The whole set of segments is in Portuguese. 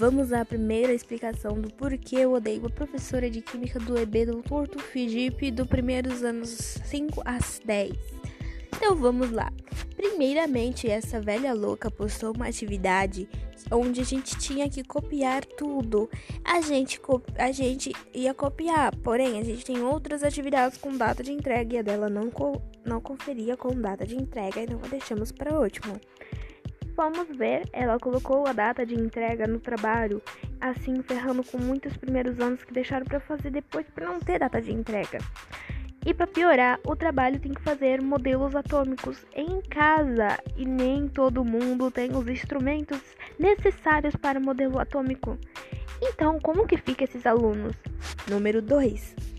Vamos à primeira explicação do porquê eu odeio a professora de Química do EB Dr. Tufijipe do primeiros anos 5 às 10. Então vamos lá. Primeiramente, essa velha louca postou uma atividade onde a gente tinha que copiar tudo. A gente, a gente ia copiar, porém a gente tem outras atividades com data de entrega e a dela não, co não conferia com data de entrega, então a deixamos para último. Vamos ver, ela colocou a data de entrega no trabalho, assim ferrando com muitos primeiros anos que deixaram para fazer depois para não ter data de entrega. E para piorar, o trabalho tem que fazer modelos atômicos em casa e nem todo mundo tem os instrumentos necessários para o modelo atômico. Então, como que fica esses alunos? Número 2.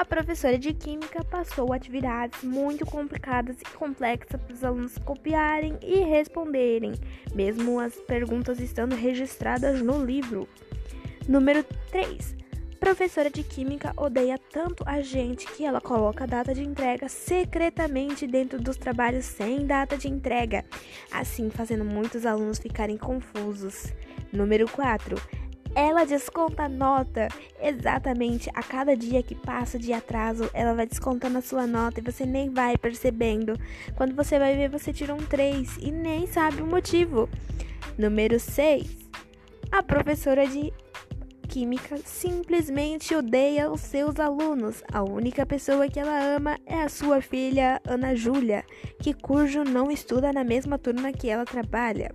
A professora de química passou atividades muito complicadas e complexas para os alunos copiarem e responderem, mesmo as perguntas estando registradas no livro. Número 3. Professora de Química odeia tanto a gente que ela coloca a data de entrega secretamente dentro dos trabalhos sem data de entrega, assim fazendo muitos alunos ficarem confusos. Número 4. Ela desconta a nota exatamente a cada dia que passa de atraso. Ela vai descontando a sua nota e você nem vai percebendo. Quando você vai ver, você tirou um 3 e nem sabe o motivo. Número 6. A professora de Química simplesmente odeia os seus alunos. A única pessoa que ela ama é a sua filha Ana Júlia, que cujo não estuda na mesma turma que ela trabalha.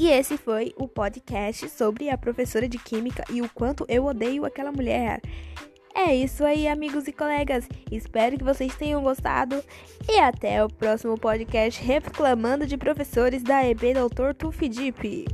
E esse foi o podcast sobre a professora de Química e o quanto eu odeio aquela mulher. É isso aí, amigos e colegas. Espero que vocês tenham gostado e até o próximo podcast reclamando de professores da EB Doutor Tufidipe.